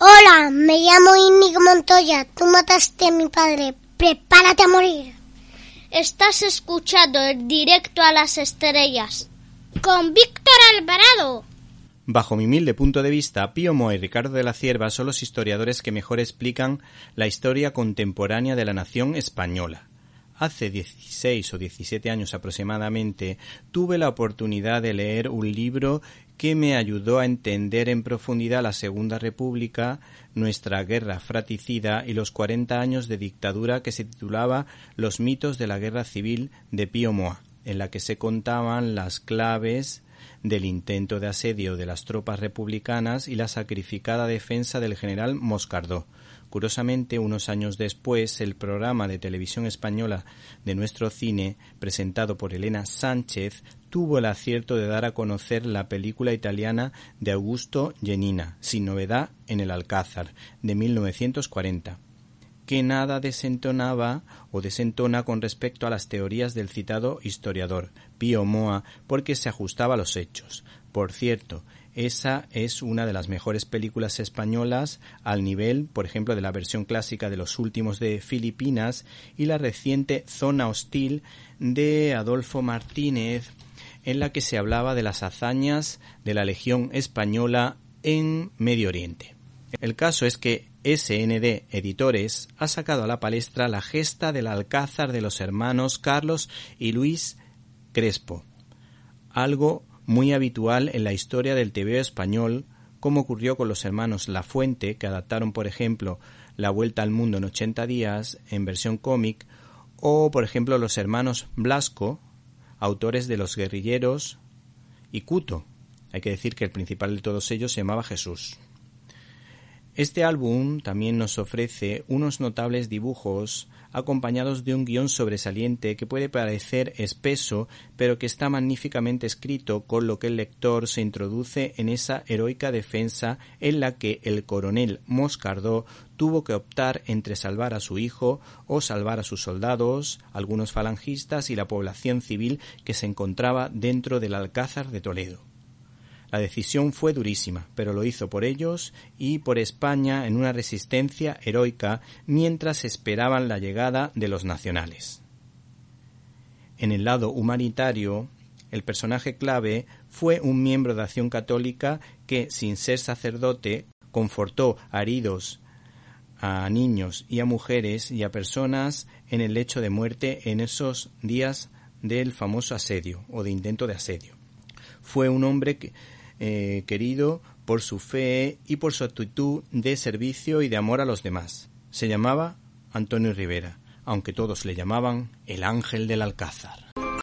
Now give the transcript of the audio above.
Hola, me llamo Inigo Montoya. Tú mataste a mi padre. Prepárate a morir. Estás escuchando el directo a las estrellas con Víctor Alvarado. Bajo mi humilde punto de vista, Pío Mo y Ricardo de la Cierva son los historiadores que mejor explican la historia contemporánea de la nación española. Hace 16 o 17 años aproximadamente tuve la oportunidad de leer un libro que me ayudó a entender en profundidad la Segunda República, nuestra guerra fratricida y los 40 años de dictadura que se titulaba Los mitos de la guerra civil de Pío Moa, en la que se contaban las claves del intento de asedio de las tropas republicanas y la sacrificada defensa del general Moscardó. Curiosamente, unos años después, el programa de televisión española de nuestro cine, presentado por Elena Sánchez, tuvo el acierto de dar a conocer la película italiana de Augusto Genina, Sin novedad en el Alcázar, de 1940 que nada desentonaba o desentona con respecto a las teorías del citado historiador Pío Moa porque se ajustaba a los hechos. Por cierto, esa es una de las mejores películas españolas al nivel, por ejemplo, de la versión clásica de los últimos de Filipinas y la reciente Zona Hostil de Adolfo Martínez, en la que se hablaba de las hazañas de la Legión Española en Medio Oriente. El caso es que SND Editores ha sacado a la palestra la gesta del alcázar de los hermanos Carlos y Luis Crespo, algo muy habitual en la historia del TV español, como ocurrió con los hermanos La Fuente, que adaptaron, por ejemplo, La Vuelta al Mundo en 80 días en versión cómic, o, por ejemplo, los hermanos Blasco, autores de Los Guerrilleros y Cuto. Hay que decir que el principal de todos ellos se llamaba Jesús. Este álbum también nos ofrece unos notables dibujos acompañados de un guion sobresaliente que puede parecer espeso, pero que está magníficamente escrito, con lo que el lector se introduce en esa heroica defensa en la que el coronel Moscardó tuvo que optar entre salvar a su hijo o salvar a sus soldados, algunos falangistas y la población civil que se encontraba dentro del Alcázar de Toledo. La decisión fue durísima, pero lo hizo por ellos y por España en una resistencia heroica mientras esperaban la llegada de los nacionales. En el lado humanitario, el personaje clave fue un miembro de Acción Católica que, sin ser sacerdote, confortó a heridos, a niños y a mujeres y a personas en el lecho de muerte en esos días del famoso asedio o de intento de asedio. Fue un hombre que, eh, querido por su fe y por su actitud de servicio y de amor a los demás. Se llamaba Antonio Rivera, aunque todos le llamaban el ángel del Alcázar.